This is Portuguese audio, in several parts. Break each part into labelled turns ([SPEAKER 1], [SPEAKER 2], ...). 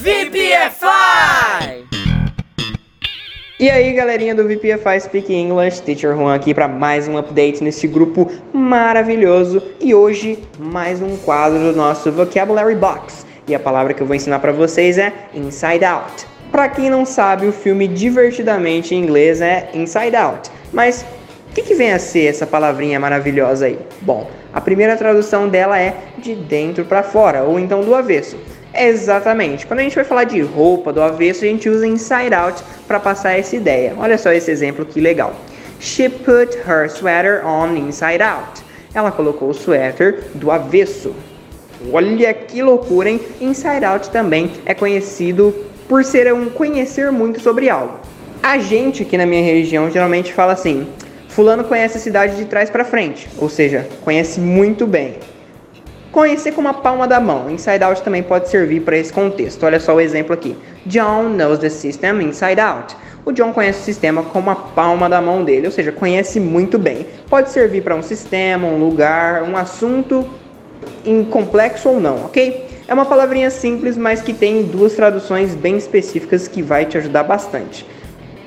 [SPEAKER 1] VPFI!
[SPEAKER 2] E aí, galerinha do VPFI Speak English, Teacher Juan aqui para mais um update nesse grupo maravilhoso e hoje mais um quadro do nosso Vocabulary Box. E a palavra que eu vou ensinar para vocês é Inside Out. Para quem não sabe, o filme divertidamente em inglês é Inside Out. Mas o que, que vem a ser essa palavrinha maravilhosa aí? Bom, a primeira tradução dela é de dentro para fora, ou então do avesso. Exatamente. Quando a gente vai falar de roupa do avesso, a gente usa inside out para passar essa ideia. Olha só esse exemplo que legal. She put her sweater on inside out. Ela colocou o suéter do avesso. Olha que loucura, hein? Inside out também é conhecido por ser um conhecer muito sobre algo. A gente aqui na minha região geralmente fala assim: Fulano conhece a cidade de trás para frente, ou seja, conhece muito bem. Conhecer com uma palma da mão. Inside out também pode servir para esse contexto. Olha só o exemplo aqui. John knows the system inside out. O John conhece o sistema com uma palma da mão dele, ou seja, conhece muito bem. Pode servir para um sistema, um lugar, um assunto em complexo ou não, ok? É uma palavrinha simples, mas que tem duas traduções bem específicas que vai te ajudar bastante.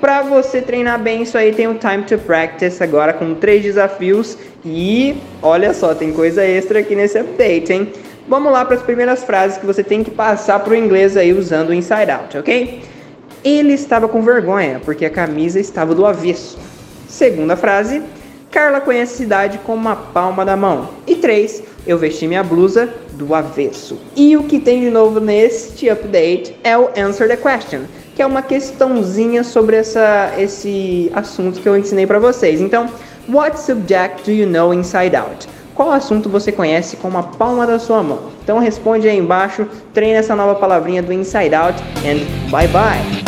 [SPEAKER 2] Para você treinar bem isso aí, tem o Time to Practice agora com três desafios e olha só, tem coisa extra aqui nesse update, hein? Vamos lá para as primeiras frases que você tem que passar para o inglês aí usando o Inside Out, ok? Ele estava com vergonha porque a camisa estava do avesso. Segunda frase, Carla conhece a cidade com uma palma da mão. E três, eu vesti minha blusa do avesso. E o que tem de novo neste update é o Answer the Question que é uma questãozinha sobre essa, esse assunto que eu ensinei para vocês. Então, what subject do you know inside out? Qual assunto você conhece com uma palma da sua mão? Então responde aí embaixo, treine essa nova palavrinha do inside out and bye bye.